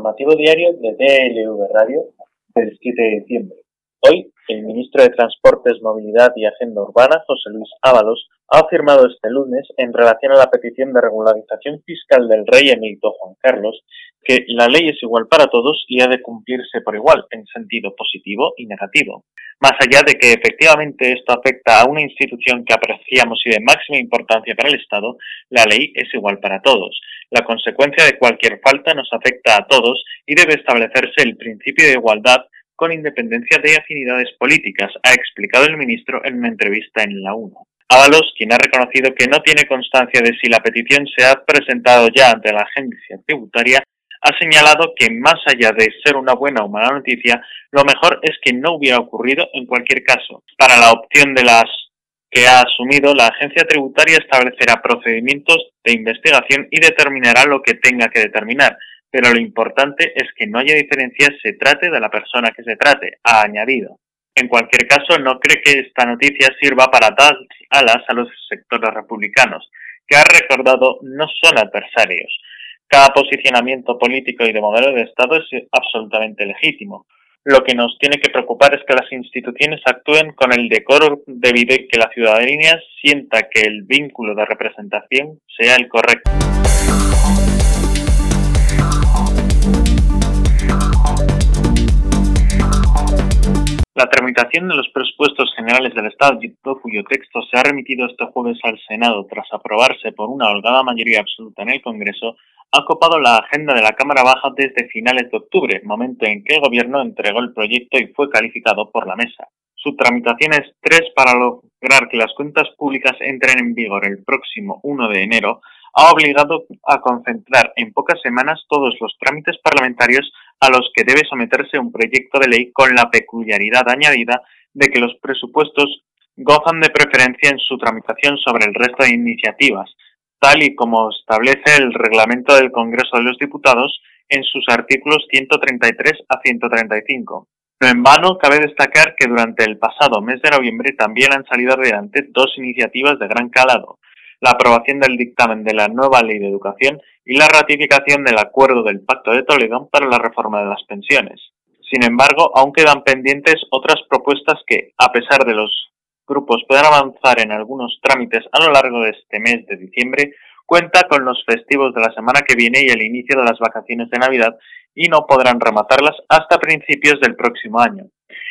Informativo diario de DLV Radio del 7 de diciembre. Hoy, el ministro de Transportes, Movilidad y Agenda Urbana, José Luis Ábalos, ha afirmado este lunes, en relación a la petición de regularización fiscal del rey emérito Juan Carlos, que la ley es igual para todos y ha de cumplirse por igual, en sentido positivo y negativo. Más allá de que efectivamente esto afecta a una institución que apreciamos y de máxima importancia para el Estado, la ley es igual para todos. La consecuencia de cualquier falta nos afecta a todos y debe establecerse el principio de igualdad con independencia de afinidades políticas, ha explicado el ministro en una entrevista en la 1. Ábalos, quien ha reconocido que no tiene constancia de si la petición se ha presentado ya ante la agencia tributaria, ha señalado que más allá de ser una buena o mala noticia, lo mejor es que no hubiera ocurrido en cualquier caso. Para la opción de las que ha asumido, la agencia tributaria establecerá procedimientos de investigación y determinará lo que tenga que determinar, pero lo importante es que no haya diferencias se trate de la persona que se trate, ha añadido. En cualquier caso, no cree que esta noticia sirva para dar alas a los sectores republicanos, que ha recordado no son adversarios. Cada posicionamiento político y de modelo de Estado es absolutamente legítimo. Lo que nos tiene que preocupar es que las instituciones actúen con el decoro debido y que la ciudadanía sienta que el vínculo de representación sea el correcto. La tramitación de los presupuestos generales del Estado, cuyo texto se ha remitido este jueves al Senado tras aprobarse por una holgada mayoría absoluta en el Congreso, ha copado la agenda de la Cámara Baja desde finales de octubre, momento en que el Gobierno entregó el proyecto y fue calificado por la Mesa. Su tramitación es tres para lograr que las cuentas públicas entren en vigor el próximo 1 de enero, ha obligado a concentrar en pocas semanas todos los trámites parlamentarios a los que debe someterse un proyecto de ley con la peculiaridad añadida de que los presupuestos gozan de preferencia en su tramitación sobre el resto de iniciativas, tal y como establece el reglamento del Congreso de los Diputados en sus artículos 133 a 135. No en vano, cabe destacar que durante el pasado mes de noviembre también han salido adelante dos iniciativas de gran calado, la aprobación del dictamen de la nueva Ley de Educación y la ratificación del acuerdo del Pacto de Toledo para la reforma de las pensiones. Sin embargo, aún quedan pendientes otras propuestas que, a pesar de los grupos puedan avanzar en algunos trámites a lo largo de este mes de diciembre, cuenta con los festivos de la semana que viene y el inicio de las vacaciones de Navidad y no podrán rematarlas hasta principios del próximo año.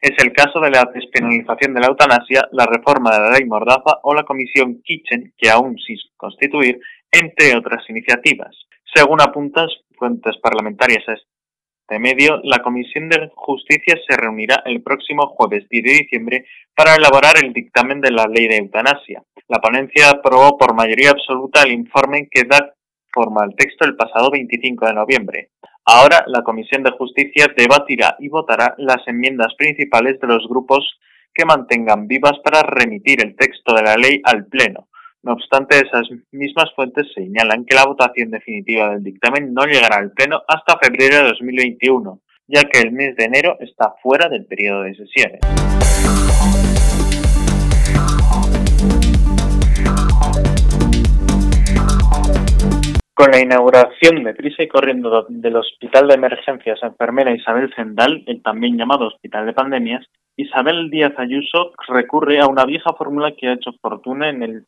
Es el caso de la despenalización de la eutanasia, la reforma de la ley Mordaza o la comisión Kitchen, que aún sin constituir, entre otras iniciativas. Según apuntan fuentes parlamentarias a este medio, la Comisión de Justicia se reunirá el próximo jueves 10 de diciembre para elaborar el dictamen de la ley de eutanasia. La ponencia aprobó por mayoría absoluta el informe que da forma al texto el pasado 25 de noviembre. Ahora la Comisión de Justicia debatirá y votará las enmiendas principales de los grupos que mantengan vivas para remitir el texto de la ley al Pleno. No obstante, esas mismas fuentes señalan que la votación definitiva del dictamen no llegará al Pleno hasta febrero de 2021, ya que el mes de enero está fuera del periodo de sesiones. Con la inauguración de prisa y corriendo del Hospital de Emergencias Enfermera Isabel Zendal, el también llamado Hospital de Pandemias, Isabel Díaz Ayuso recurre a una vieja fórmula que ha hecho fortuna en el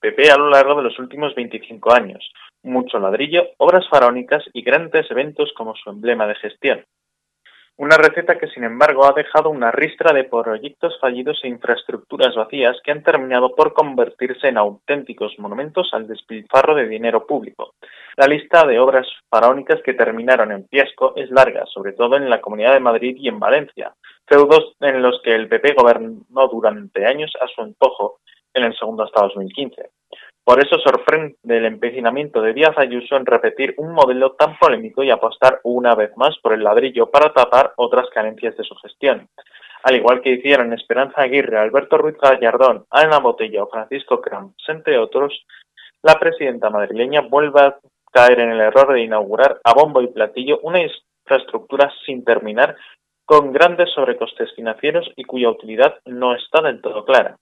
PP a lo largo de los últimos 25 años. Mucho ladrillo, obras faraónicas y grandes eventos como su emblema de gestión. Una receta que, sin embargo, ha dejado una ristra de proyectos fallidos e infraestructuras vacías que han terminado por convertirse en auténticos monumentos al despilfarro de dinero público. La lista de obras faraónicas que terminaron en fiasco es larga, sobre todo en la Comunidad de Madrid y en Valencia, feudos en los que el PP gobernó durante años a su antojo en el segundo hasta 2015. Por eso sorprende el empecinamiento de Díaz Ayuso en repetir un modelo tan polémico y apostar una vez más por el ladrillo para tapar otras carencias de su gestión. Al igual que hicieron Esperanza Aguirre, Alberto Ruiz Gallardón, Ana Botella o Francisco Camps, entre otros, la presidenta madrileña vuelve a caer en el error de inaugurar a bombo y platillo una infraestructura sin terminar con grandes sobrecostes financieros y cuya utilidad no está del todo clara.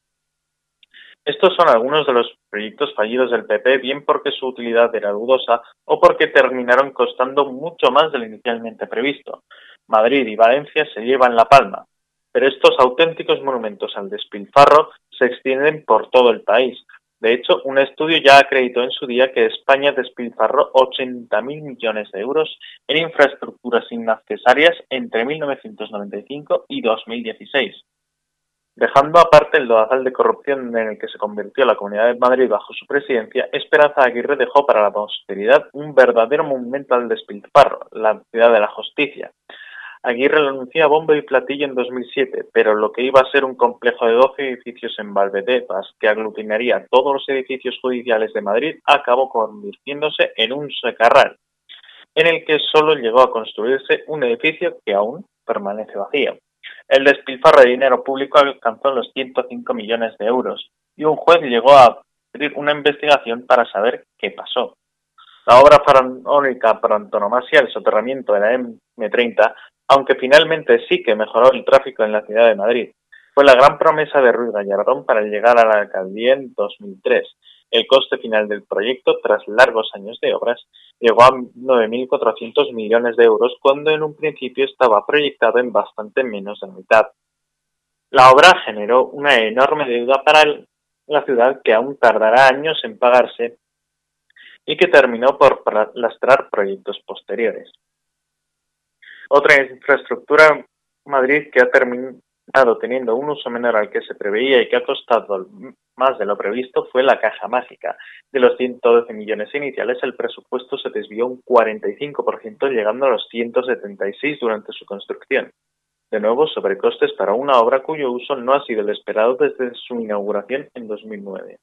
Estos son algunos de los proyectos fallidos del PP, bien porque su utilidad era dudosa o porque terminaron costando mucho más de lo inicialmente previsto. Madrid y Valencia se llevan la palma, pero estos auténticos monumentos al despilfarro se extienden por todo el país. De hecho, un estudio ya acreditó en su día que España despilfarró 80.000 millones de euros en infraestructuras innecesarias entre 1995 y 2016. Dejando aparte el lodazal de corrupción en el que se convirtió la Comunidad de Madrid bajo su presidencia, Esperanza Aguirre dejó para la posteridad un verdadero monumento al despilfarro, la ciudad de la justicia. Aguirre lo anunció a bombo y platillo en 2007, pero lo que iba a ser un complejo de 12 edificios en Valvedevas que aglutinaría todos los edificios judiciales de Madrid acabó convirtiéndose en un secarral, en el que solo llegó a construirse un edificio que aún permanece vacío. El despilfarro de dinero público alcanzó los 105 millones de euros y un juez llegó a abrir una investigación para saber qué pasó. La obra faraónica por antonomasia, el soterramiento de la M30, aunque finalmente sí que mejoró el tráfico en la ciudad de Madrid, fue la gran promesa de Ruiz Gallardón para llegar a la alcaldía en 2003 el coste final del proyecto, tras largos años de obras, llegó a 9.400 millones de euros cuando en un principio estaba proyectado en bastante menos de la mitad. La obra generó una enorme deuda para la ciudad que aún tardará años en pagarse y que terminó por lastrar proyectos posteriores. Otra infraestructura Madrid que ha terminado teniendo un uso menor al que se preveía y que ha costado más de lo previsto fue la caja mágica. De los 112 millones iniciales, el presupuesto se desvió un 45%, llegando a los 176 durante su construcción. De nuevo, sobrecostes para una obra cuyo uso no ha sido el esperado desde su inauguración en 2009.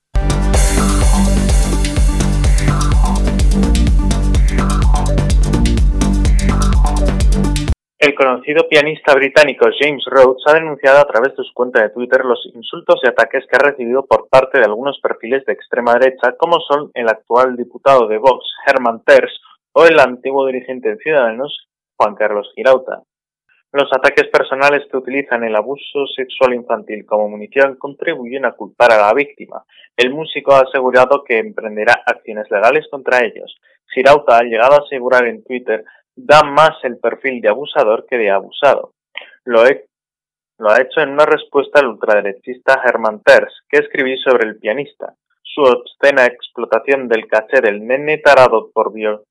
El conocido pianista británico James Rhodes ha denunciado a través de su cuenta de Twitter los insultos y ataques que ha recibido por parte de algunos perfiles de extrema derecha, como son el actual diputado de Vox, Herman Terz, o el antiguo dirigente de Ciudadanos, Juan Carlos Girauta. Los ataques personales que utilizan el abuso sexual infantil como munición contribuyen a culpar a la víctima. El músico ha asegurado que emprenderá acciones legales contra ellos. Girauta ha llegado a asegurar en Twitter da más el perfil de abusador que de abusado. Lo, ha hecho en una respuesta al ultraderechista Herman Terz, que escribí sobre el pianista. Su obscena explotación del caché del nene tarado por violado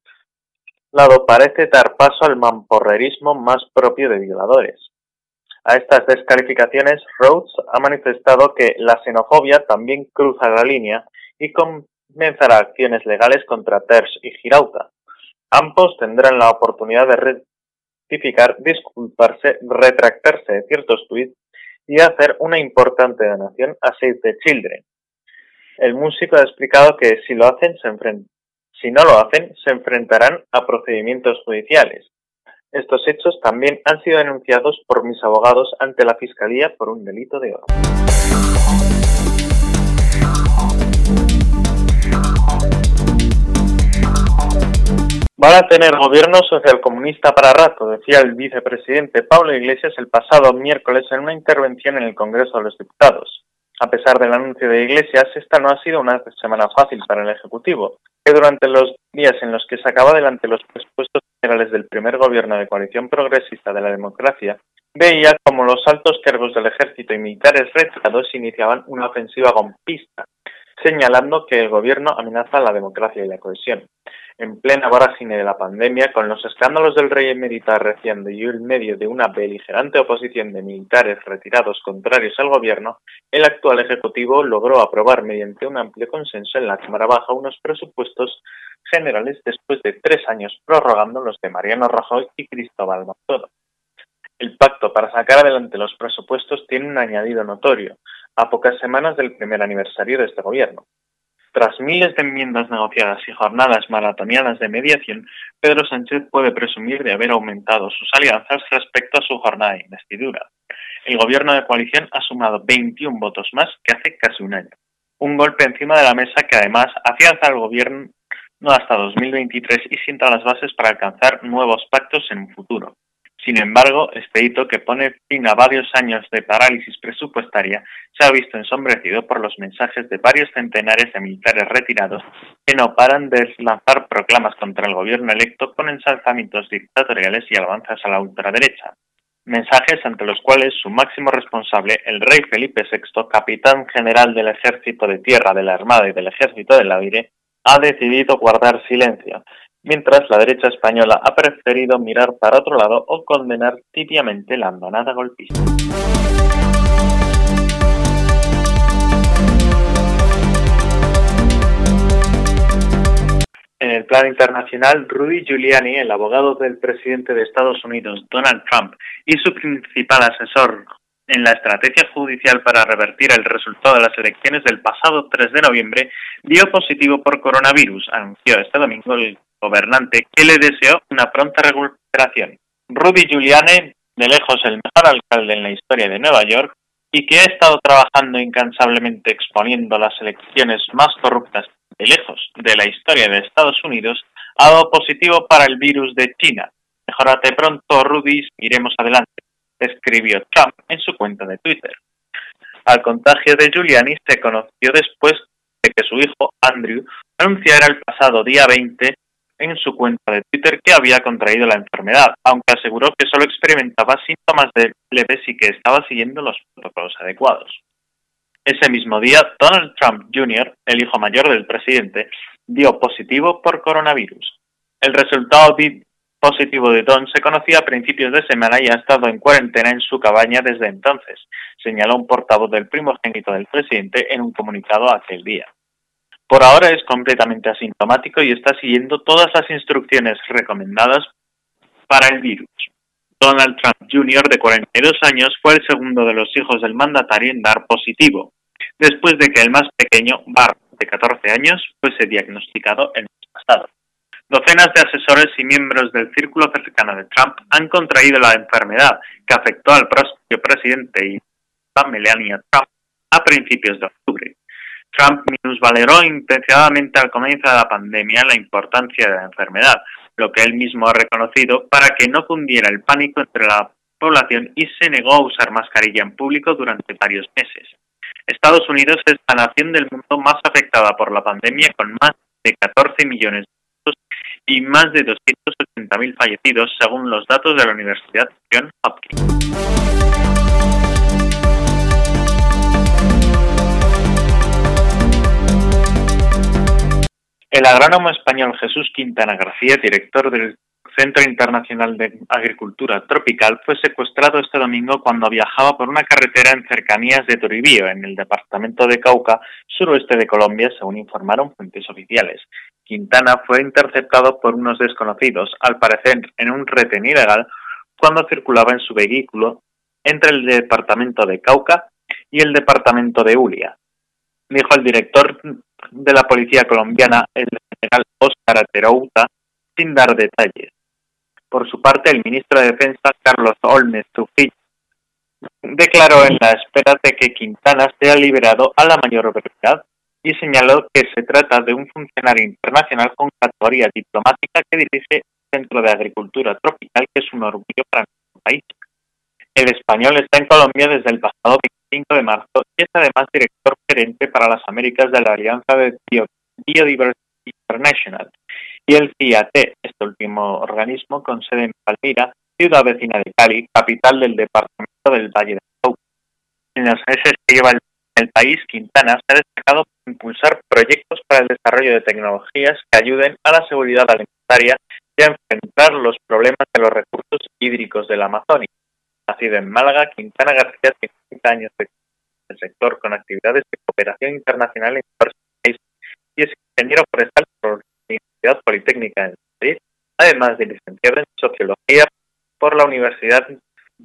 parece dar paso al mamporrerismo más propio de violadores. A estas descalificaciones, Rhodes ha manifestado que la xenofobia también cruza la línea y comenzará acciones legales contra Terz y Girauta, Ambos tendrán la oportunidad de rectificar, disculparse, retractarse de ciertos tweets y hacer una importante donación a Save the Children. El músico ha explicado que si lo hacen, se si no lo hacen, se enfrentarán a procedimientos judiciales. Estos hechos también han sido denunciados por mis abogados ante la Fiscalía por un delito de oro. Van a tener gobierno socialcomunista para rato, decía el vicepresidente Pablo Iglesias el pasado miércoles en una intervención en el Congreso de los Diputados. A pesar del anuncio de Iglesias, esta no ha sido una semana fácil para el Ejecutivo, que durante los días en los que sacaba adelante los presupuestos generales del primer gobierno de coalición progresista de la democracia, veía como los altos cargos del ejército y militares retirados iniciaban una ofensiva golpista, señalando que el gobierno amenaza la democracia y la cohesión en plena vorágine de la pandemia, con los escándalos del rey emérito reciente y en medio de una beligerante oposición de militares retirados contrarios al gobierno, el actual Ejecutivo logró aprobar mediante un amplio consenso en la Cámara Baja unos presupuestos generales después de tres años prorrogando los de Mariano Rajoy y Cristóbal Montoro. El pacto para sacar adelante los presupuestos tiene un añadido notorio, a pocas semanas del primer aniversario de este gobierno. Tras miles de enmiendas negociadas y jornadas maratonianas de mediación, Pedro Sánchez puede presumir de haber aumentado sus alianzas respecto a su jornada de investidura. El gobierno de coalición ha sumado 21 votos más que hace casi un año. Un golpe encima de la mesa que además afianza al gobierno hasta 2023 y sienta las bases para alcanzar nuevos pactos en un futuro. Sin embargo, este hito, que pone fin a varios años de parálisis presupuestaria, se ha visto ensombrecido por los mensajes de varios centenares de militares retirados que no paran de lanzar proclamas contra el gobierno electo con ensalzamientos dictatoriales y alabanzas a la ultraderecha. Mensajes ante los cuales su máximo responsable, el rey Felipe VI, capitán general del Ejército de Tierra, de la Armada y del Ejército del Aire, ha decidido guardar silencio, mientras la derecha española ha preferido mirar para otro lado o condenar tibiamente la andanada golpista. En el plano internacional, Rudy Giuliani, el abogado del presidente de Estados Unidos, Donald Trump, y su principal asesor en la estrategia judicial para revertir el resultado de las elecciones del pasado 3 de noviembre, dio positivo por coronavirus, anunció este domingo el gobernante, que le deseó una pronta recuperación. Rudy Giuliani, de lejos el mejor alcalde en la historia de Nueva York, y que ha estado trabajando incansablemente exponiendo las elecciones más corruptas de lejos de la historia de Estados Unidos, ha dado positivo para el virus de China. Mejorate pronto, Rudy, iremos adelante, escribió Trump en su cuenta de Twitter. Al contagio de Giuliani se conoció después de que su hijo, Andrew, anunciara el pasado día 20 en su cuenta de Twitter que había contraído la enfermedad, aunque aseguró que solo experimentaba síntomas de leves y que estaba siguiendo los protocolos adecuados. Ese mismo día, Donald Trump Jr., el hijo mayor del presidente, dio positivo por coronavirus. El resultado positivo de Don se conocía a principios de semana y ha estado en cuarentena en su cabaña desde entonces, señaló un portavoz del primogénito del presidente en un comunicado aquel día. Por ahora es completamente asintomático y está siguiendo todas las instrucciones recomendadas para el virus. Donald Trump Jr., de 42 años, fue el segundo de los hijos del mandatario en dar positivo, después de que el más pequeño, Bart, de 14 años, fuese diagnosticado el mes pasado. Docenas de asesores y miembros del círculo cercano de Trump han contraído la enfermedad que afectó al propio presidente y a Melania Trump a principios de octubre. Trump minusvaleró intencionadamente al comienzo de la pandemia la importancia de la enfermedad, lo que él mismo ha reconocido para que no cundiera el pánico entre la población y se negó a usar mascarilla en público durante varios meses. Estados Unidos es la nación del mundo más afectada por la pandemia con más de 14 millones de casos y más de 280.000 fallecidos según los datos de la Universidad Johns Hopkins. El agrónomo español Jesús Quintana García, director del Centro Internacional de Agricultura Tropical, fue secuestrado este domingo cuando viajaba por una carretera en cercanías de Toribío, en el departamento de Cauca, suroeste de Colombia, según informaron fuentes oficiales. Quintana fue interceptado por unos desconocidos, al parecer en un retén ilegal, cuando circulaba en su vehículo entre el departamento de Cauca y el departamento de Ulia. Dijo el director de la policía colombiana, el general Óscar Aterouta, sin dar detalles. Por su parte, el ministro de Defensa, Carlos Olmes Trujillo, declaró en la espera de que Quintana sea liberado a la mayor brevedad y señaló que se trata de un funcionario internacional con categoría diplomática que dirige el Centro de Agricultura Tropical, que es un orgullo para nuestro país. El español está en Colombia desde el pasado 25 de marzo y es además director gerente para las Américas de la Alianza de Biodiversity International y el CIAT, este último organismo con sede en Palmira, ciudad vecina de Cali, capital del departamento del Valle de Cauca. En los meses que lleva el, el país, Quintana se ha destacado por impulsar proyectos para el desarrollo de tecnologías que ayuden a la seguridad alimentaria y a enfrentar los problemas de los recursos hídricos de la Amazonia Nacido en Málaga, Quintana García tiene 30 años de el sector con actividades de cooperación internacional en diversos países y es ingeniero forestal por la Universidad Politécnica de Madrid, además de licenciado en Sociología por la Universidad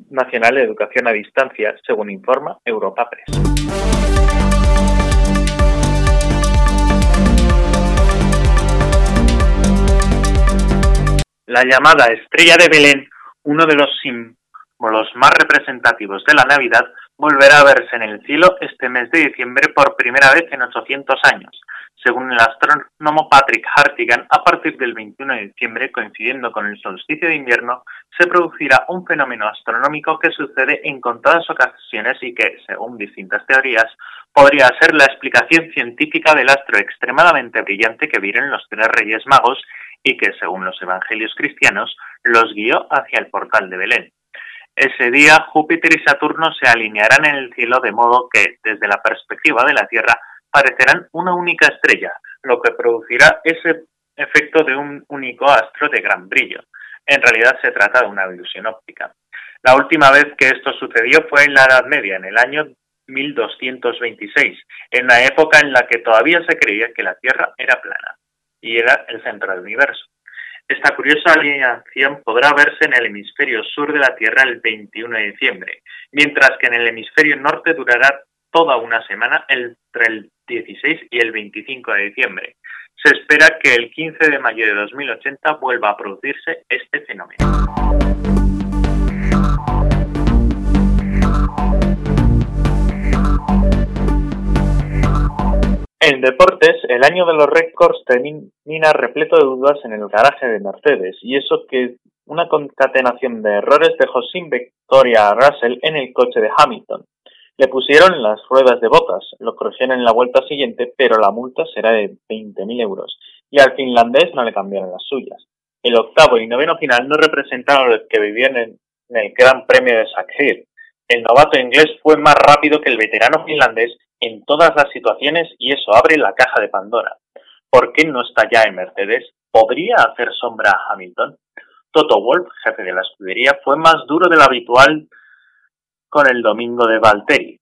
Nacional de Educación a Distancia, según informa Europa Press. La llamada Estrella de Belén, uno de los los más representativos de la Navidad, volverá a verse en el cielo este mes de diciembre por primera vez en 800 años. Según el astrónomo Patrick Hartigan, a partir del 21 de diciembre, coincidiendo con el solsticio de invierno, se producirá un fenómeno astronómico que sucede en contadas ocasiones y que, según distintas teorías, podría ser la explicación científica del astro extremadamente brillante que vieron los tres reyes magos y que, según los evangelios cristianos, los guió hacia el portal de Belén. Ese día Júpiter y Saturno se alinearán en el cielo de modo que, desde la perspectiva de la Tierra, parecerán una única estrella, lo que producirá ese efecto de un único astro de gran brillo. En realidad se trata de una ilusión óptica. La última vez que esto sucedió fue en la Edad Media, en el año 1226, en la época en la que todavía se creía que la Tierra era plana y era el centro del universo. Esta curiosa alineación podrá verse en el hemisferio sur de la Tierra el 21 de diciembre, mientras que en el hemisferio norte durará toda una semana entre el 16 y el 25 de diciembre. Se espera que el 15 de mayo de 2080 vuelva a producirse este fenómeno. En deportes, el año de los récords termina repleto de dudas en el garaje de Mercedes, y eso que una concatenación de errores dejó sin victoria a Russell en el coche de Hamilton. Le pusieron las ruedas de botas, lo corrigieron en la vuelta siguiente, pero la multa será de 20.000 euros, y al finlandés no le cambiaron las suyas. El octavo y noveno final no representaron los que vivían en, el Gran Premio de Sakhir. El novato inglés fue más rápido que el veterano finlandés en todas las situaciones y eso abre la caja de Pandora. ¿Por qué no está ya en Mercedes? ¿Podría hacer sombra a Hamilton? Toto Wolff, jefe de la escudería, fue más duro de lo habitual con el domingo de Valtteri.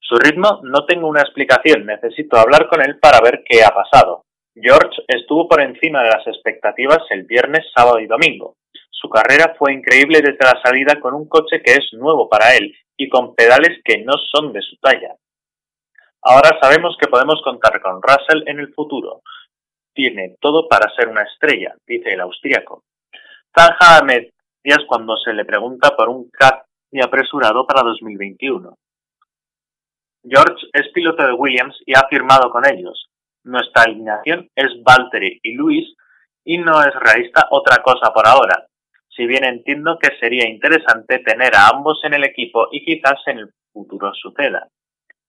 Su ritmo no tengo una explicación, necesito hablar con él para ver qué ha pasado. George estuvo por encima de las expectativas el viernes, sábado y domingo. Su carrera fue increíble desde la salida con un coche que es nuevo para él y con pedales que no son de su talla. Ahora sabemos que podemos contar con Russell en el futuro. Tiene todo para ser una estrella, dice el austríaco. Zanja a medias cuando se le pregunta por un cambio apresurado para 2021. George es piloto de Williams y ha firmado con ellos. Nuestra alineación es Valtteri y Luis y no es realista otra cosa por ahora. Si bien entiendo que sería interesante tener a ambos en el equipo y quizás en el futuro suceda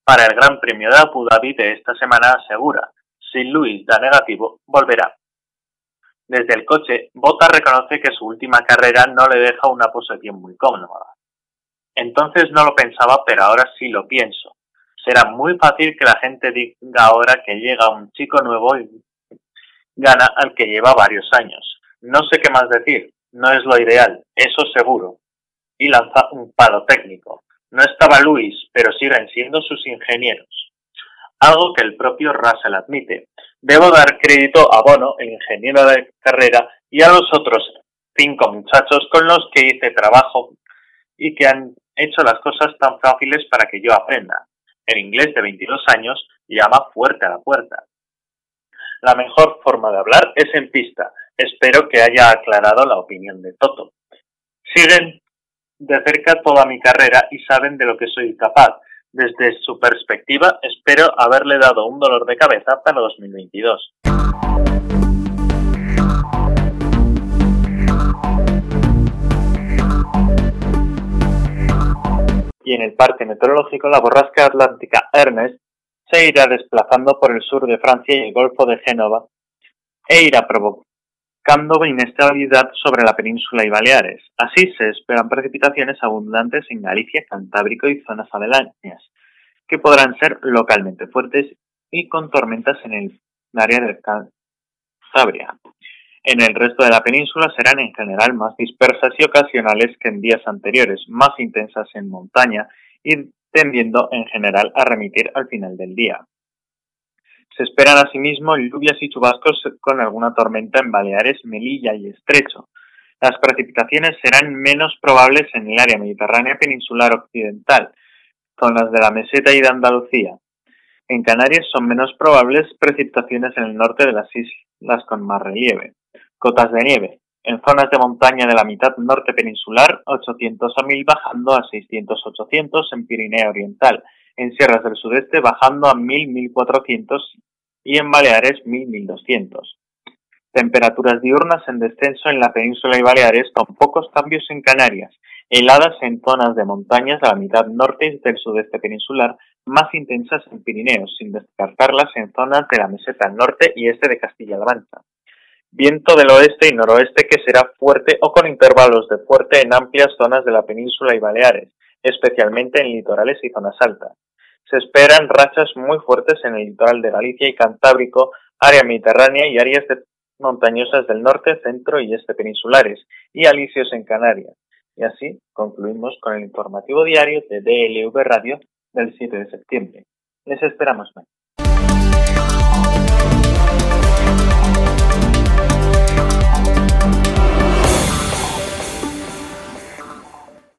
para el Gran Premio de Abu Dhabi de esta semana asegura, si Luis da negativo, volverá. Desde el coche, Bota reconoce que su última carrera no le deja una posición muy cómoda. Entonces no lo pensaba, pero ahora sí lo pienso. Será muy fácil que la gente diga ahora que llega un chico nuevo y gana al que lleva varios años. No sé qué más decir, no es lo ideal, eso seguro. Y lanza un palo técnico. No estaba Luis, pero siguen siendo sus ingenieros. Algo que el propio Russell admite. Debo dar crédito a Bono, el ingeniero de carrera, y a los otros cinco muchachos con los que hice trabajo y que han hecho las cosas tan fáciles para que yo aprenda. El inglés de 22 años llama fuerte a la puerta. La mejor forma de hablar es en pista. Espero que haya aclarado la opinión de Toto. Siguen de cerca toda mi carrera y saben de lo que soy capaz. Desde su perspectiva, espero haberle dado un dolor de cabeza para 2022. Y en el Parque Meteorológico, la borrasca atlántica Ernest se irá desplazando por el sur de Francia y el Golfo de Génova e irá provocando inestabilidad sobre la península y Baleares. Así se esperan precipitaciones abundantes en Galicia, Cantábrico y zonas aledañas, que podrán ser localmente fuertes y con tormentas en el área de Cantabria. En el resto de la península serán en general más dispersas y ocasionales que en días anteriores, más intensas en montaña y tendiendo en general a remitir al final del día. Se esperan asimismo lluvias y chubascos con alguna tormenta en Baleares, Melilla y Estrecho. Las precipitaciones serán menos probables en el área mediterránea peninsular occidental, con las de la meseta y de Andalucía. En Canarias son menos probables precipitaciones en el norte de las islas con más relieve. Cotas de nieve. En zonas de montaña de la mitad norte peninsular, 800 a 1000 bajando a 600-800 en Pirineo Oriental en sierras del sudeste bajando a 1000-1400 y en Baleares 1000-1200. Temperaturas diurnas en descenso en la península y Baleares con pocos cambios en Canarias, heladas en zonas de montañas de la mitad norte y del sudeste peninsular, más intensas en Pirineos, sin descartarlas en zonas de la meseta norte y este de Castilla-La Mancha. Viento del oeste y noroeste que será fuerte o con intervalos de fuerte en amplias zonas de la península y Baleares, especialmente en litorales y zonas altas. Se esperan rachas muy fuertes en el litoral de Galicia y Cantábrico, área mediterránea y áreas montañosas del norte, centro y este peninsulares, y alisios en Canarias. Y así concluimos con el informativo diario de DLV Radio del 7 de septiembre. Les esperamos mañana.